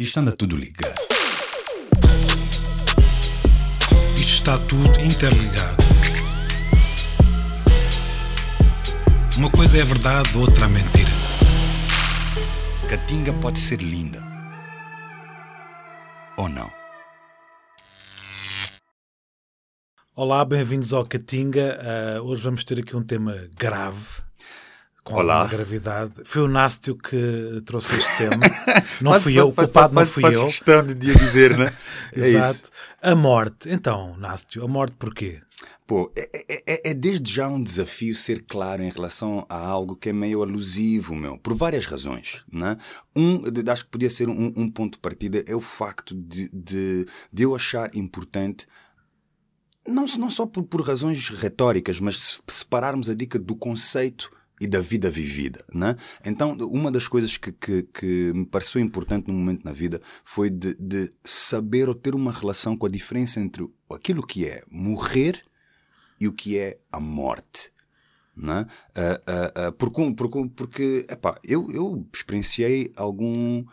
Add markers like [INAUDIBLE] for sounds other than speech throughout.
Isto anda tudo ligado. Isto está tudo interligado. Uma coisa é verdade, outra é mentira. Catinga pode ser linda. Ou não? Olá, bem-vindos ao Catinga. Uh, hoje vamos ter aqui um tema grave. Com Olá. gravidade. Foi o Nástio que trouxe este tema. [LAUGHS] Não fui eu, o culpado não fui faz eu. questão de dia dizer, né? [LAUGHS] É Exato. isso. A morte. Então, Nástio, a morte porquê? Pô, é, é- é- é desde já um desafio ser claro em relação a algo que é meio alusivo, meu, por várias razões, né? Um, acho que podia ser um, um ponto de partida é o facto de, de, de eu achar importante não, não só por, por razões retóricas, mas se separarmos a dica do conceito e da vida vivida. Né? Então, uma das coisas que, que, que me pareceu importante num momento na vida foi de, de saber ou ter uma relação com a diferença entre aquilo que é morrer e o que é a morte. Né? Ah, ah, ah, porque, porque, porque epá, eu, eu experienciei algum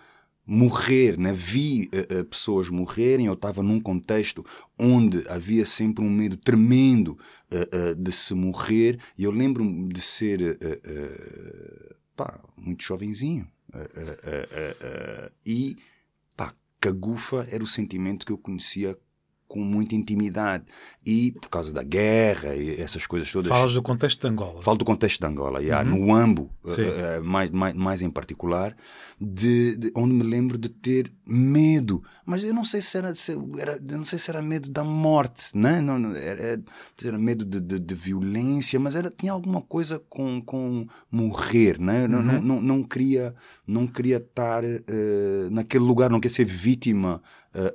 morrer, né? vi eh, eh, pessoas morrerem. Eu estava num contexto onde havia sempre um medo tremendo eh, de se morrer. E eu lembro-me de ser pá, muito jovenzinho. E pá, cagufa era o sentimento que eu conhecia com muita intimidade. E por causa da guerra e essas coisas todas. Falas do contexto de Angola. Falo do contexto de Angola, yeah, no Ambo, Sim. eh, eh, mais, mais, mais em particular, de, de- onde me lembro de ter medo, mas eu não sei se era, se era não sei se era medo da morte, né? não, não era, era, medo de, de, de violência, mas era tinha alguma coisa com, com morrer, né? Eu não, não, não, não queria não queria estar eh, naquele lugar, não queria ser vítima. eh,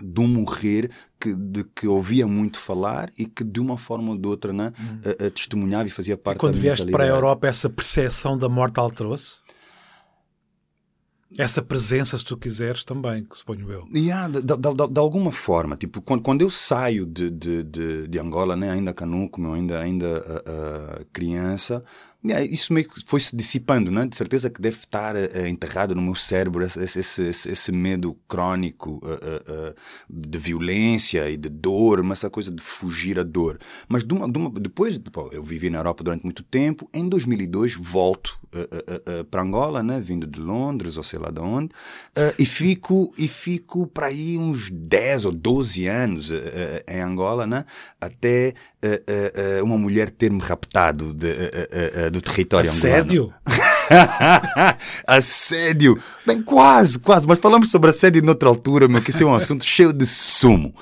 eh, do morrer que, de que ouvia muito falar e que de uma forma ou de outra né, eh, eh, testemunhava e fazia parte Quando da vieste para a. Europa, essa percepção da morte alterou-se? Essa presença, se tu quiseres, também, que suponho eu. Yeah, de, de, de- de alguma forma, tipo, quando, quando eu saio de, de, de, de Angola, né, ainda canuco, meu, ainda, ainda ah, ah, criança, isso meio que foi se dissipando, né? De certeza que deve estar ah, enterrado no meu cérebro esse, esse, esse, esse medo crónico ah, ah, ah, de violência e de dor, mas essa coisa de fugir à dor. Mas de uma, de uma- depois, pô, eu vivi na Europa durante muito tempo, em 2002 volto para Angola, né? Vindo de Londres ou sei lá de onde, e fico, e fico para aí uns 10 ou 12 anos em Angola, né? Até ah, ah, uma mulher ter-me raptado de, do território angolano. Assédio? [LAUGHS] assédio. Bem, quase, quase. Mas falamos sobre assédio noutra altura, meu, que esse é um assunto [LAUGHS] cheio de sumo.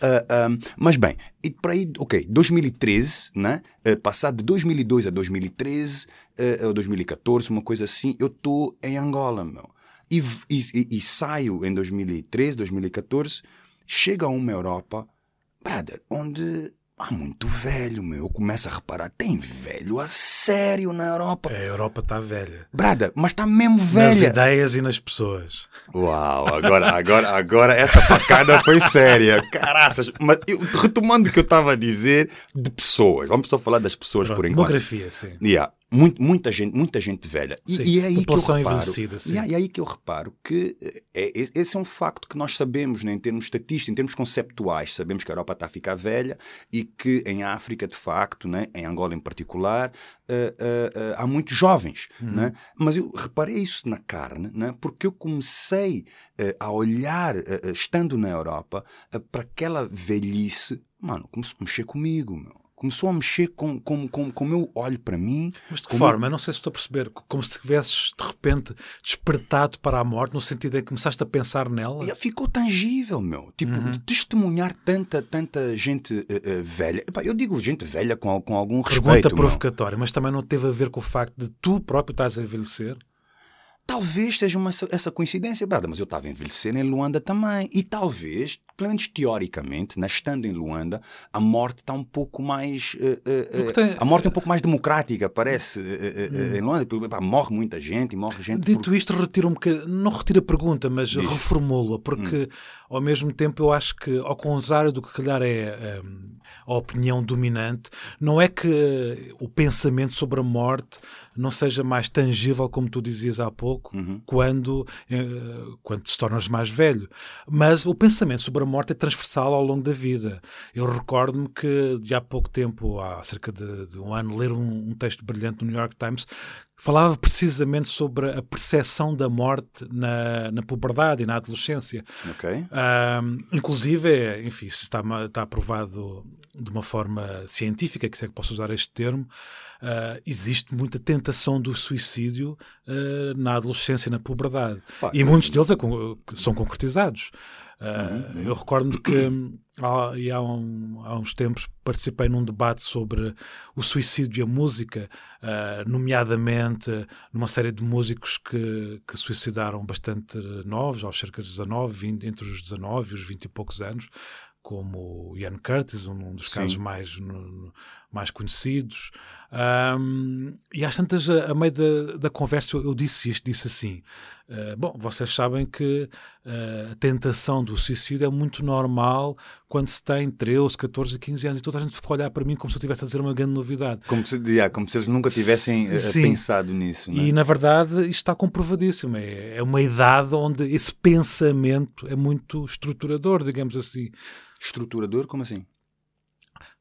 Ah, ah, mas bem, e por aí, ok, 2013, né? Passado de 2002 a 2013, ah, ou 2014, uma coisa assim, eu estou em Angola, meu. E, e, e- e saio em 2013, 2014, chego a uma Europa, brother, onde há muito velho, meu. Eu começo a reparar, tem velho a sério na Europa. A Europa está velha. Brada, mas está mesmo Nas velha. ideias e nas pessoas. Uau, agora, agora, agora essa facada foi séria. Caraças. Mas eu, retomando o que eu estava a dizer de pessoas. Vamos só falar das pessoas Pronto, por enquanto. demografia, sim. Yeah. Muito, muita gente, muita gente velha. E, Sim, e é aí que eu reparo. e é aí que eu reparo que eh, é, esse é um facto que nós sabemos, né, em termos estatísticos, em termos conceptuais. Sabemos que a Europa está a ficar velha e que em África, de facto, né, em Angola em particular, eh, eh, eh, há muitos jovens. Uhum. Né? Mas eu reparei isso na carne, né, porque eu comecei a olhar, estando na Europa, para aquela velhice. Mano, começou a mexer comigo, meu. Começou a mexer com, com, com, como eu olho para mim. Mas de que forma? Eu não sei se estou a perceber. Como se tivesses, de repente, despertado para a morte, no sentido em que começaste a pensar nela. E ficou tangível, meu. Tipo, Uhum. de testemunhar tanta, tanta gente eh, eh, velha. Epá, eu digo gente velha com, com algum Pergunta respeito. meu. provocatória, mas também não teve a ver com o facto de tu próprio estás a envelhecer? Talvez seja uma, essa coincidência, brada, mas eu estava a envelhecer em Luanda também. E talvez, pelo menos teoricamente, né, estando em Luanda, a morte está um pouco mais. Uh, uh, tem... A morte é um pouco mais democrática, parece. Uh, em Luanda, pá, morre muita gente, morre gente. Dito por... isto, retiro um bocadinho. Não retiro a pergunta, mas reformulo-a, porque hum. ao mesmo tempo eu acho que, ao contrário do que calhar é a opinião dominante, não é que o pensamento sobre a morte não seja mais tangível, como tu dizias há pouco, uhum. quando, quando te tornas mais velho. Mas o pensamento sobre a morte é transversal ao longo da vida. Eu recordo-me que de há pouco tempo, há cerca de, de um ano, ler um, um, texto brilhante no New York Times falava precisamente sobre a percepção da morte na, na puberdade e na adolescência. Okay. inclusive, enfim, se está, está aprovado de uma forma científica, que se é que posso usar este termo, uh, existe muita tentação do suicídio uh, na adolescência e na puberdade. Pá, e muitos deles é, são concretizados. Uh, Eu recordo-me que há, há, um, há, uns tempos participei num debate sobre o suicídio e a música, uh, nomeadamente numa série de músicos que, que suicidaram bastante novos, aos cerca de 19, 20, entre os 19 e os 20 e poucos anos, como Ian Curtis, um dos Sim. casos mais, no, mais conhecidos. Um, e às tantas, a, a meio da, da conversa, eu, disse isto, disse assim, uh, bom, vocês sabem que uh, a tentação do suicídio é muito normal quando se tem 13, 14, 15 anos e toda a gente ficou a olhar para mim como se eu estivesse a dizer uma grande novidade. Como se, yeah, como se eles nunca tivessem uh, pensado nisso. Né? E na verdade isto está comprovadíssimo. É, é uma idade onde esse pensamento é muito estruturador, digamos assim. Estruturador? Como assim?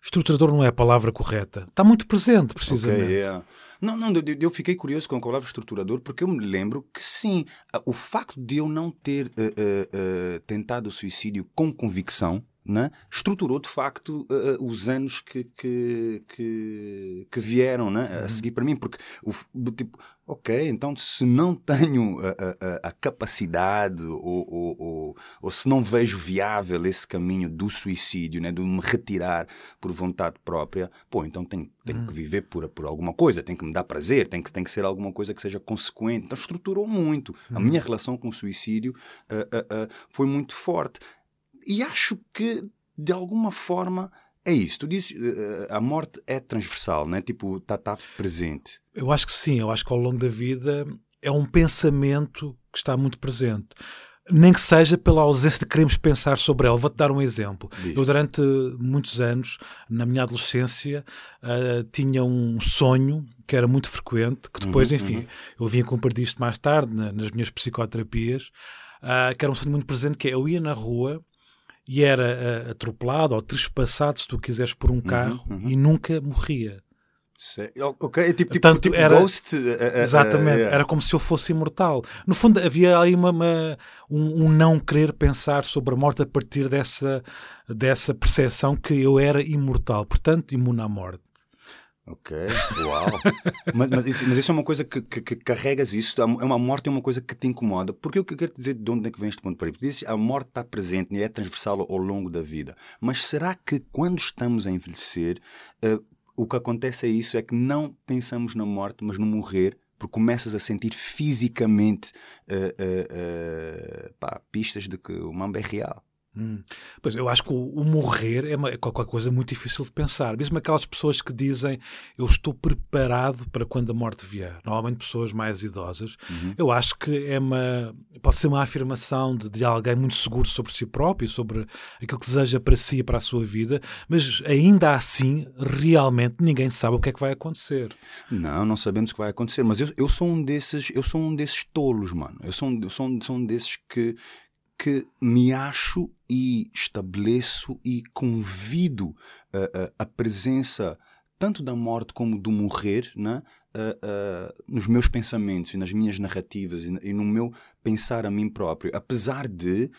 Estruturador não é a palavra correta. Está muito presente, precisamente. Okay, yeah. Não, não, eu, eu, fiquei curioso com a palavra estruturador porque eu me lembro que sim, o facto de eu não ter uh, uh, uh, tentado o suicídio com convicção, né? estruturou de facto uh, os anos que, que, que, que vieram né? a uhum. seguir para mim, porque o, tipo, ok, então se não tenho a, a, a capacidade ou, ou, ou, ou, se não vejo viável esse caminho do suicídio, né? de me retirar por vontade própria, pô, então tenho, tenho uhum. que viver por, por alguma coisa, tem que me dar prazer, tem que, tem que ser alguma coisa que seja consequente. Então estruturou muito. Uhum. A minha relação com o suicídio uh, uh, foi muito forte e acho que, de alguma forma, é isso. Tu dizes uh, a morte é transversal, né? Tipo, está tá presente. Eu acho que sim. Eu acho que ao longo da vida é um pensamento que está muito presente. Nem que seja pela ausência de queremos pensar sobre ela. Vou-te dar um exemplo. Diz. Eu, durante muitos anos, na minha adolescência, uh, tinha um sonho que era muito frequente, que depois, uhum, enfim, uhum. eu vim a compartilhar isto mais tarde na, nas minhas psicoterapias, uh, que era um sonho muito presente, que é eu ia na rua e era uh, atropelado ou trespassado, se tu quiseres, por um uhum, carro uhum, uhum. e nunca morria. Ok, é tipo, tipo, tipo era, Ghost. Uh, uh, exatamente, era como se eu fosse imortal. No fundo, havia aí uma, uma um, um, não querer pensar sobre a morte a partir dessa, dessa percepção que eu era imortal, portanto, imune à morte. Ok, uau. [LAUGHS] mas, mas, isso, mas, isso, é uma coisa que, que, que, carregas isso, é uma morte é uma coisa que te incomoda. Porque eu quero dizer de onde é que vem este ponto para aí? Dizes, a morte está presente e é transversal ao longo da vida. Mas será que quando estamos a envelhecer, uh, o que acontece é isso, é que não pensamos na morte, mas no morrer, porque começas a sentir fisicamente uh, uh, pá, pistas de que o mambo é real. Hum. Pois eu acho que o, o morrer é, uma, é, qualquer coisa muito difícil de pensar. Mesmo aquelas pessoas que dizem eu estou preparado para quando a morte vier, normalmente pessoas mais idosas, uhum. eu acho que é uma pode ser uma afirmação de, de, alguém muito seguro sobre si próprio, sobre aquilo que deseja para si e para a sua vida, mas ainda assim, realmente ninguém sabe o que é que vai acontecer. Não, não sabemos o que vai acontecer, mas eu, eu sou um desses, eu sou um desses tolos, mano. Eu sou, eu sou, sou um desses que que me acho e estabeleço e convido uh, uh, a presença tanto da morte como do morrer né? Uh, nos meus pensamentos e nas minhas narrativas e, no meu pensar a mim próprio. Apesar de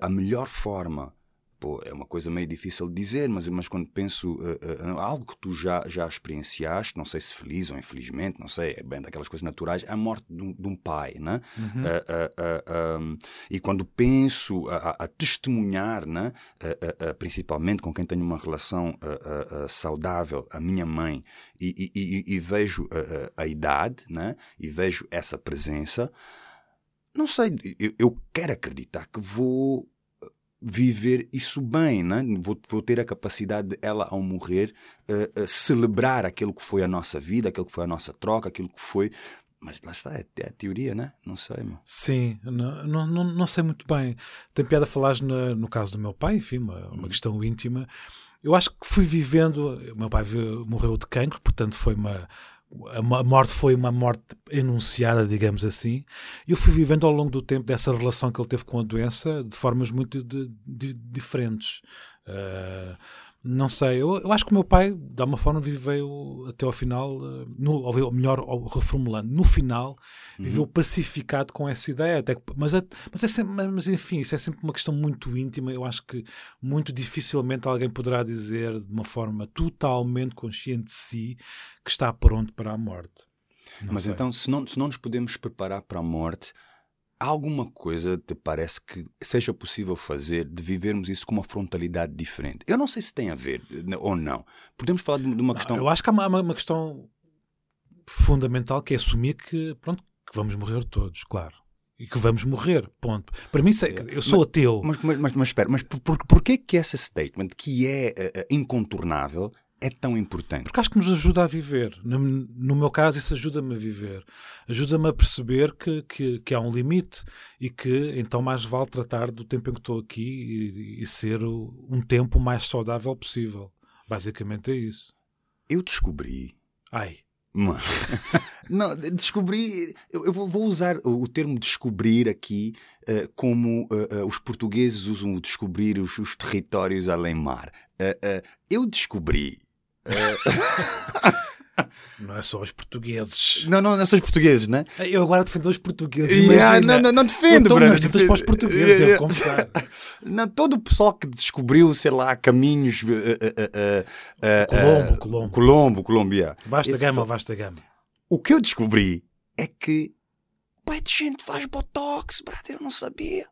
a melhor forma pô, é uma coisa meio difícil de dizer, mas, mas quando penso uh, uh, algo que tu já, já experienciaste, não sei se feliz ou infelizmente, não sei, é bem daquelas coisas naturais, a morte de um, de um pai, né? Uhum. Uh, um, e quando penso a, a testemunhar, né? principalmente com quem tenho uma relação saudável, a minha mãe, e, e, e, e vejo a idade, né? E vejo essa presença, não sei, eu, eu quero acreditar que vou viver isso bem, né? vou, vou ter a capacidade de ela, ao morrer, uh, uh, celebrar aquilo que foi a nossa vida, aquilo que foi a nossa troca, aquilo que foi. Mas lá está, é, é a teoria, né? Não sei, meu. Sim, não, não, não sei muito bem. Tem piada falares no, no caso do meu pai, enfim, uma, uma hum. questão íntima. Eu acho que fui vivendo. Meu pai morreu de cancro, portanto foi uma a morte foi uma morte enunciada, digamos assim, e eu fui vivendo ao longo do tempo dessa relação que ele teve com a doença de formas muito de, de, diferentes. Uh, não sei, eu, eu, acho que o meu pai, de alguma forma, viveu até ao final, eh, no, ou melhor, reformulando, no final, uhum. viveu pacificado com essa ideia. Até, mas, é, mas, é sempre, mas enfim, isso é sempre uma questão muito íntima. Eu acho que muito dificilmente alguém poderá dizer de uma forma totalmente consciente de si que está pronto para a morte. Não mas sei. então, se não, se não nos podemos preparar para a morte, alguma coisa te parece que seja possível fazer de vivermos isso com uma frontalidade diferente? Eu não sei se tem a ver ou não. Podemos falar de uma questão. Não, eu acho que há uma, uma, questão fundamental que é assumir que, pronto, que vamos morrer todos, claro. E que vamos morrer, ponto. Para mim, eu sou mas, ateu. Mas, mas, mas, mas espera, mas por, por, porquê que essa statement, que é uh, incontornável, é tão importante? Porque acho que nos ajuda a viver. No, no meu caso, isso ajuda-me a viver. Ajuda-me a perceber que, que, que, há um limite e que então mais vale tratar do tempo em que estou aqui e, e ser o, um tempo mais saudável possível. Basicamente é isso. Eu descobri. Ai. Mano. [LAUGHS] Não, descobri. Eu, vou usar o termo descobrir aqui uh, como uh, uh, os portugueses usam o descobrir os, os territórios além mar. eu descobri. [LAUGHS] Não é só os portugueses. Não, não, não são os portugueses, né? Eu agora defendo os portugueses. Yeah, não, não, não defendo, Bruno. Mas para os portugueses, devo confessar. [LAUGHS] Não, todo o pessoal que descobriu, sei lá, caminhos. Uh, uh, Colombo, Colombo. Colombo, Colômbia. Vasta Esse gama, vasta gama. O que eu descobri é que. Pai de gente faz botox, brother, eu não sabia.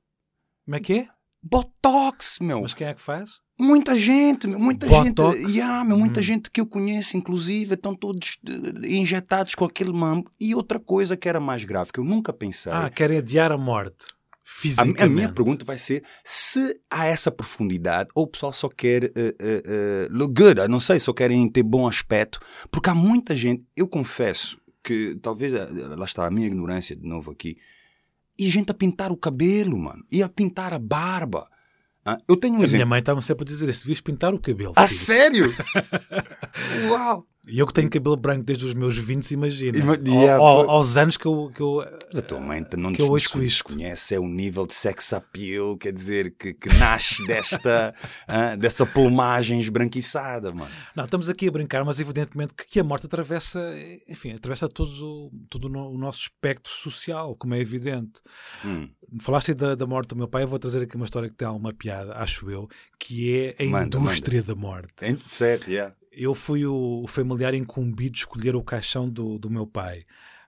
Como é que é? Botox, meu. Mas quem é que faz? Muita gente, muita Botox. gente, yeah, meu, muita hum. gente que eu conheço, inclusive, estão todos uh, injetados com aquele mambo. E outra coisa que era mais grave, que eu nunca pensei. Ah, querem adiar a morte. Fisicamente. A, a minha pergunta vai ser se há essa profundidade ou o pessoal só quer uh, uh, look good, eu não sei, só querem ter bom aspecto. Porque há muita gente, eu confesso que talvez, lá está a minha ignorância de novo aqui, e gente a pintar o cabelo, mano, e a pintar a barba ah, eu tenho um a exemplo. minha mãe estava sempre a dizer: se devias pintar o cabelo. A sério? [LAUGHS] Uau! E eu que tenho cabelo branco desde os meus 20, imagina. Yeah, ao, aos anos que eu. Que eu Mas a tua mãe não que eu desconhece é o nível de sex appeal, quer dizer, que, que nasce desta [LAUGHS] uh, dessa plumagem esbranquiçada, mano. Não, estamos aqui a brincar, mas evidentemente que, que a morte atravessa, enfim, atravessa todo, todo o nosso espectro social, como é evidente. Hum. Falaste da, da morte do meu pai, eu vou trazer aqui uma história que tem alguma piada, acho eu, que é a manda, indústria manda. da morte. Certo, yeah eu fui o, familiar incumbido de escolher o caixão do, do meu pai.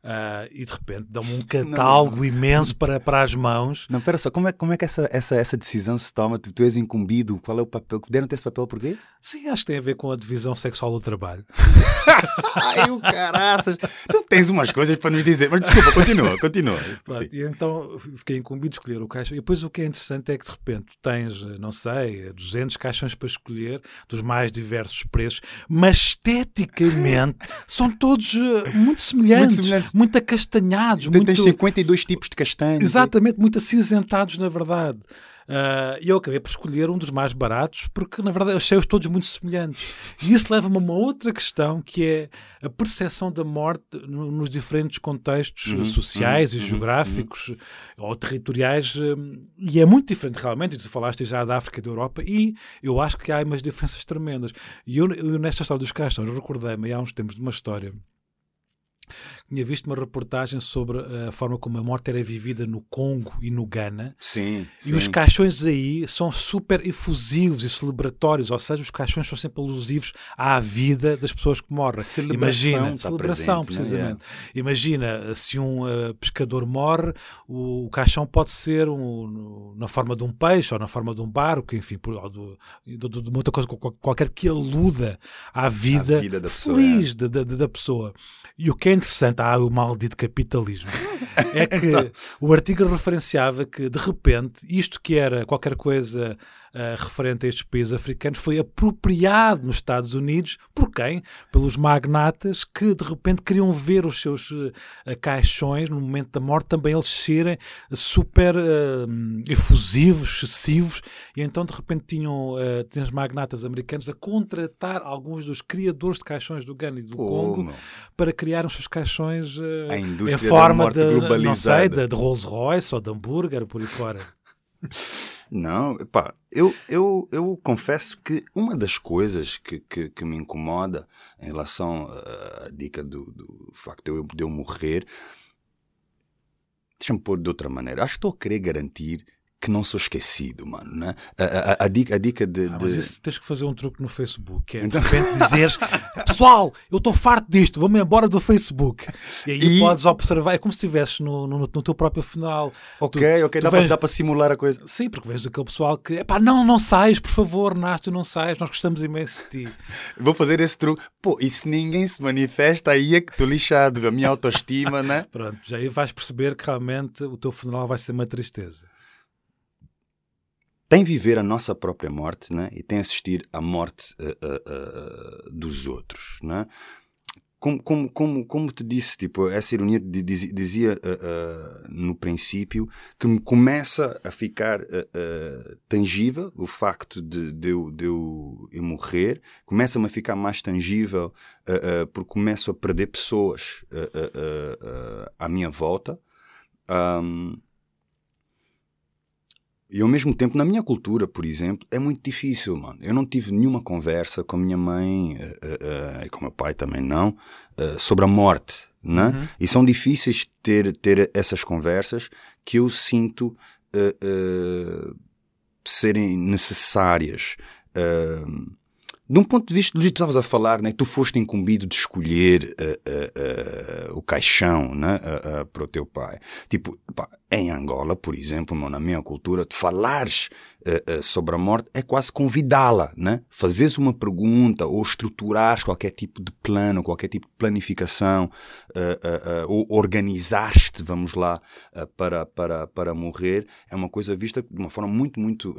Uh, e de repente dá-me um [LAUGHS] catálogo não, imenso para, para as mãos. Não, pera só, como é, como é que essa, essa, essa decisão se toma? Tu, tu és incumbido, qual é o papel? Deram-te esse papel porquê? Sim, acho que tem a ver com a divisão sexual do trabalho. [LAUGHS] Ai, o caraças! Tu tens umas coisas para nos dizer, mas desculpa, continua, continua. [LAUGHS] Pronto, e então fiquei incumbido de escolher o caixão. E depois o que é interessante é que de repente tens, não sei, 200 caixões para escolher, dos mais diversos preços, mas esteticamente são todos eh, muito semelhantes. Muito semelhantes muito acastanhados. Tem, muito... 52 tipos de castanhos. Exatamente, muito acinzentados, na verdade. Uh, e eu acabei por escolher um dos mais baratos, porque na verdade achei-os todos muito semelhantes. E isso leva-me a uma outra questão, que é a percepção da morte no, nos diferentes contextos uhum, sociais uhum, e uhum, geográficos uhum. ou territoriais. Um, e é muito diferente realmente. Tu falaste já da África e da Europa, e eu acho que há umas diferenças tremendas. E eu, eu nesta história dos caixões, recordei-me há uns tempos de uma história tinha visto uma reportagem sobre a forma como a morte era vivida no Congo e no Ghana. Sim. E sim. os caixões aí são super efusivos e celebratórios, ou seja, os caixões são sempre alusivos à vida das pessoas que morrem. Celebração, Imagina, celebração, presente, é? precisamente. Imagina, se um uh, pescador morre, o, o, caixão pode ser um, na forma de um peixe ou na forma de um barco, enfim, por, ou de, de, muita coisa qualquer que aluda à vida, vida da feliz pessoa, é. da, da, da pessoa. E o é interessante, ah, o maldito capitalismo, [LAUGHS] é que Então. o artigo referenciava que, de repente, isto que era qualquer coisa uh, referente a estes países africanos foi apropriado nos Estados Unidos por quem? Pelos magnatas que, de repente, queriam ver os seus uh, caixões, no momento da morte, também eles serem super uh, efusivos, excessivos, e então, de repente, tinham, uh, tinham os magnatas americanos a contratar alguns dos criadores de caixões do Ghana e do Pô, Congo meu. para criar os seus caixões uh, em forma de, não sei, globalizada. de, de Rolls Royce ou de hambúrguer, por aí fora. Não, pá, eu, eu, eu confesso que uma das coisas que, que, que me incomoda em relação à dica do, do facto de eu, de eu morrer, deixa-me pôr de outra maneira. Acho que estou a querer garantir que não sou esquecido, mano. Né? A, a, a dica, a dica de. Ah, de- mas isso tens que fazer um truque no Facebook, que é Então- de repente dizeres [LAUGHS] pessoal, eu estou farto disto, vou-me embora do Facebook. E aí E- podes observar, é como se estivesses no, no, no teu próprio funeral. Ok, ok, tu dá, dá para simular a coisa. Sim, porque vês aquele pessoal que, pá, não, não sais, por favor, Nácio, não sais, nós gostamos imenso de ti. [LAUGHS] Vou fazer esse truque. Pô, e se ninguém se manifesta, aí é que estou lixado. A minha autoestima, né? [LAUGHS] Pronto, já aí vais perceber que realmente o teu funeral vai ser uma tristeza. Tem viver a nossa própria morte né? e tem assistir à morte uh, uh, dos outros. Né? Como, como, como, como te disse, tipo, essa ironia di- diz- dizia uh, uh, no princípio que me começa a ficar uh, tangível o facto de, de, eu, de eu, morrer, começa-me a ficar mais tangível porque começo a perder pessoas à minha volta. Um, e ao mesmo tempo, na minha cultura, por exemplo, é muito difícil, mano. Eu não tive nenhuma conversa com a minha mãe uh, uh, e com o meu pai também não uh, sobre a morte, né? Uhum. E são difíceis ter ter essas conversas que eu sinto serem necessárias. De um ponto de vista, tu estavas a falar, né? Tu foste incumbido de escolher uh, uh, uh, caixão, né? para o teu pai. Tipo, pá, em Angola, por exemplo, meu, na minha cultura, tu falares sobre a morte é quase convidá-la, né? Fazeres uma pergunta ou estruturares qualquer tipo de plano, qualquer tipo de planificação, ou organizaste, vamos lá, para, para, para morrer, é uma coisa vista de uma forma muito, muito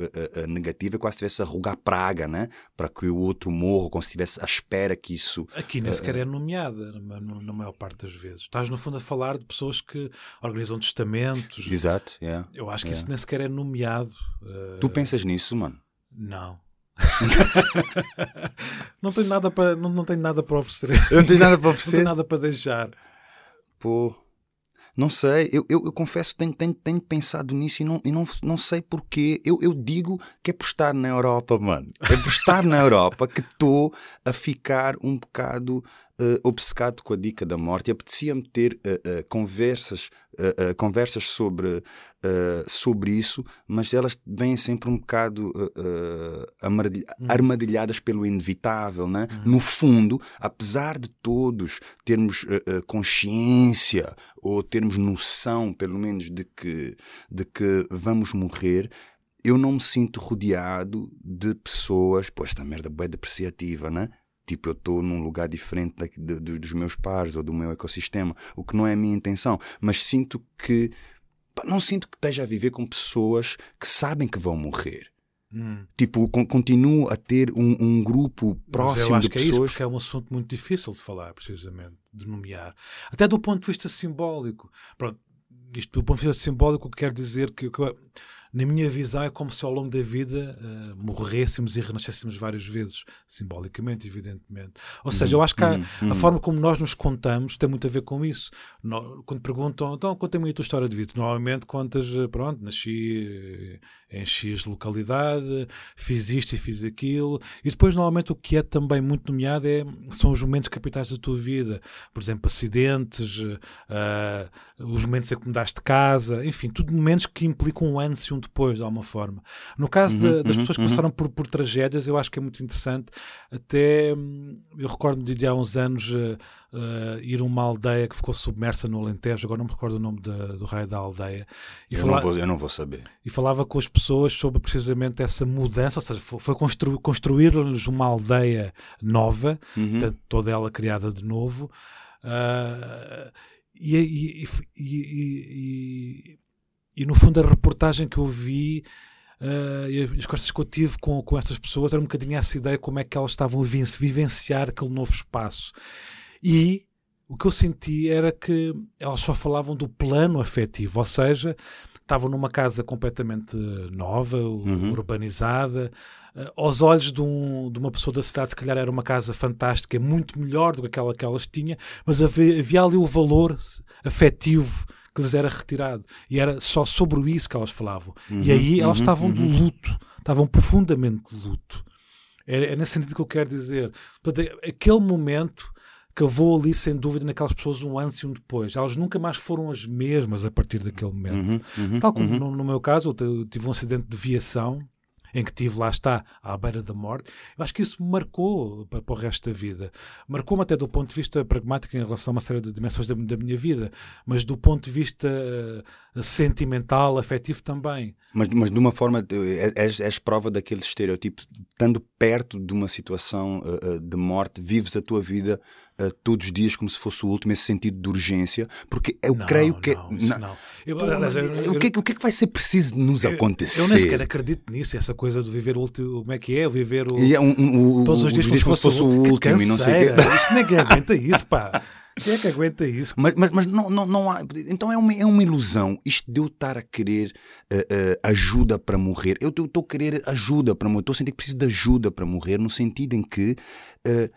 negativa, quase se estivesse a rogar praga, né? Para que o outro morra, como se estivesse à espera que isso. Aqui nem sequer é nomeada, na, na maior parte das vezes. Estás, no fundo, a falar de pessoas que organizam testamentos. Exato, yeah, Eu acho que yeah. isso nem sequer é nomeado. Uh, Tu pensas nisso, mano? Não. [LAUGHS] não tenho nada para não, não tenho nada para oferecer. Eu não tenho nada para [LAUGHS] não oferecer. tenho nada para deixar. Pô, não sei, eu, eu, eu confesso tenho, tenho, tenho, pensado nisso e não, e não, não sei porquê. Eu, eu digo que é por estar na Europa, mano. É por estar na Europa que estou a ficar um bocado uh, obcecado com a dica da morte e apetecia-me ter uh, uh, conversas, conversas sobre, sobre isso, mas elas vêm sempre um bocado armadilhadas pelo inevitável, né? Uhum. No fundo, apesar de todos termos consciência ou termos noção, pelo menos, de que, de que vamos morrer, eu não me sinto rodeado de pessoas. Pô, esta merda é depreciativa, né? Tipo, eu estou num lugar diferente da, de, de, dos meus pares ou do meu ecossistema, o que não é a minha intenção, mas sinto que. Não sinto que esteja a viver com pessoas que sabem que vão morrer. Hum. Tipo, con continuo a ter um, um grupo próximo Mas eu acho de que pessoas. É isso porque é um assunto muito difícil de falar, precisamente, de nomear. Até do ponto de vista simbólico. Pronto, isto do ponto de vista simbólico quer dizer que, que na minha visão, é como se ao longo da vida uh, morrêssemos e renascêssemos várias vezes, simbolicamente, evidentemente. Ou seja, eu acho que há, uhum, a forma como nós nos contamos tem muito a ver com isso. Quando perguntam, então, conta-me a tua história de vida. Normalmente contas, pronto, nasci em X localidade, fiz isto e fiz aquilo. E depois, normalmente, o que é também muito nomeado é, são os momentos capitais da tua vida. Por exemplo, acidentes, uh, os momentos em que mudaste de casa, enfim, tudo momentos que implicam um antes e um depois, de alguma forma. No caso uhum, de, das uhum, pessoas que uhum. passaram por, por, tragédias, eu acho que é muito interessante. Até eu recordo de há uns anos uh, ir a uma aldeia que ficou submersa no Alentejo, agora não me recordo o nome da, do raio da aldeia. E eu, fala... não vou, eu não vou saber. E falava com as pessoas sobre precisamente essa mudança, ou seja, foi, foi constru, construir-lhes uma aldeia nova, uhum. toda ela criada de novo. Uh, e, e, e, e, no fundo, a reportagem que eu vi uh, e as conversas que eu tive com, com essas pessoas era um bocadinho essa ideia como é que elas estavam a vivenciar aquele novo espaço. E o que eu senti era que elas só falavam do plano afetivo, ou seja, estavam numa casa completamente nova, uhum. urbanizada, uh, aos olhos de, um, de, uma pessoa da cidade, se calhar era uma casa fantástica, muito melhor do que aquela que elas tinham, mas havia, havia ali o valor afetivo que lhes era retirado. E era só sobre isso que elas falavam. Uhum, e aí elas uhum, estavam de uhum. luto, estavam profundamente de luto. É, é nesse sentido que eu quero dizer. Portanto, aquele momento cavou ali, sem dúvida, naquelas pessoas um antes e um depois. Elas nunca mais foram as mesmas a partir daquele momento. Uhum, uhum, Tal como uhum. no, no, meu caso, eu tive um acidente de viação em que tive, lá está, à beira da morte, eu acho que isso me marcou para, para o resto da vida. Marcou-me até do ponto de vista pragmático em relação a uma série de dimensões da, da minha vida, mas do ponto de vista uh, sentimental, afetivo também. Mas, mas de uma forma, és, és prova daquele estereotipo, estando perto de uma situação uh, de morte, vives a tua vida uh, todos os dias como se fosse o último, esse sentido de urgência, porque eu não, creio que. Não, não. não. Eu, Pô, aliás, eu, o, que, o que é que vai ser preciso nos eu, acontecer? Eu nem sequer acredito nisso, essa coisa de viver o último. Como é que é? Viver o. É um, um, todos os dias como, como se fosse, o último e não sei o quê. Isto que aguenta isso, pá. Quem é que aguenta isso? Mas, mas, mas não, não, não há. Então é uma, é uma ilusão. Isto de eu estar a querer uh, uh, ajuda para morrer. Eu estou a querer ajuda para morrer. Estou a sentir que preciso de ajuda para morrer, no sentido em que. Uh,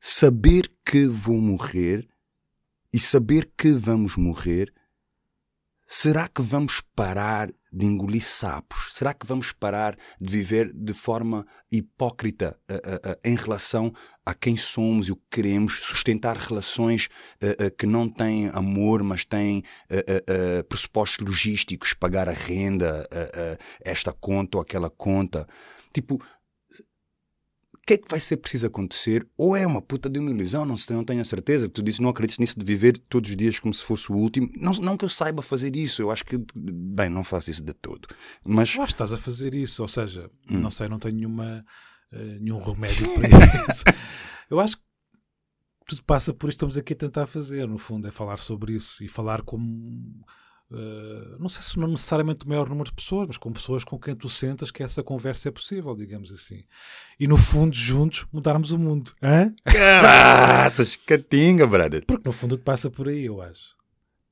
saber que vou morrer e saber que vamos morrer, será que vamos parar de engolir sapos? Será que vamos parar de viver de forma hipócrita uh, uh, uh, em relação a quem somos e o que queremos? Sustentar relações que não têm amor, mas têm pressupostos logísticos, pagar a renda, esta conta ou aquela conta. Tipo, que é que vai ser preciso acontecer? Ou é uma puta de uma ilusão, não, sei, não tenho a certeza. Tu disse não acreditas nisso de viver todos os dias como se fosse o último. Não, não que eu saiba fazer isso, eu acho que, bem, não faço isso de todo. Mas. Eu acho que estás a fazer isso, ou seja, hum. não sei, não tenho nenhuma, uh, nenhum remédio para isso. [LAUGHS] eu acho que tudo passa por isto estamos aqui a tentar fazer, no fundo, é falar sobre isso e falar como Uh, não sei se não necessariamente o maior número de pessoas, mas com pessoas com quem tu sentas que essa conversa é possível, digamos assim. E no fundo, juntos, mudarmos o mundo. Hã? Caraças, catinga, brother. Porque no fundo passa por aí, eu acho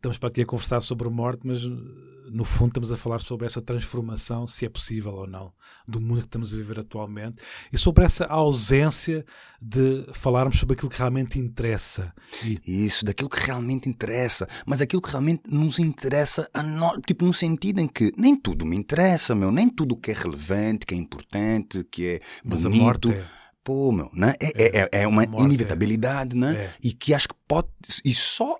estamos para aqui a conversar sobre morte, mas no fundo estamos a falar sobre essa transformação, se é possível ou não, do mundo que estamos a viver atualmente e sobre essa ausência de falarmos sobre aquilo que realmente interessa. E... Isso, daquilo que realmente interessa, mas aquilo que realmente nos interessa, a no... tipo no sentido em que nem tudo me interessa, meu, nem tudo que é relevante, que é importante, que é mas bonito. A morte é pô, meu, né? é, é, é, é uma inevitabilidade, né? É. E que acho que pode. E só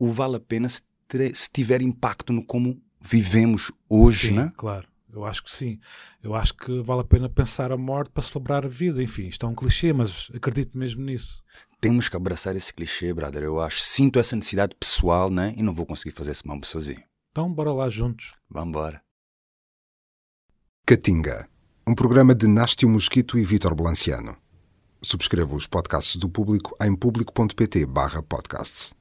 o vale a pena se, ter, se tiver impacto no como vivemos hoje, sim, né? Claro. Eu acho que sim. Eu acho que vale a pena pensar a morte para celebrar a vida. Enfim, isto é um clichê, mas acredito mesmo nisso. Temos que abraçar esse clichê, brother. Eu acho. Sinto essa necessidade pessoal, né? E não vou conseguir fazer esse mambo sozinho. Então, bora lá juntos. Vambora. Catinga. Um programa de Nástio Mosquito e Vítor Blanciano. Subscreva os podcasts do Público em público.pt/podcasts.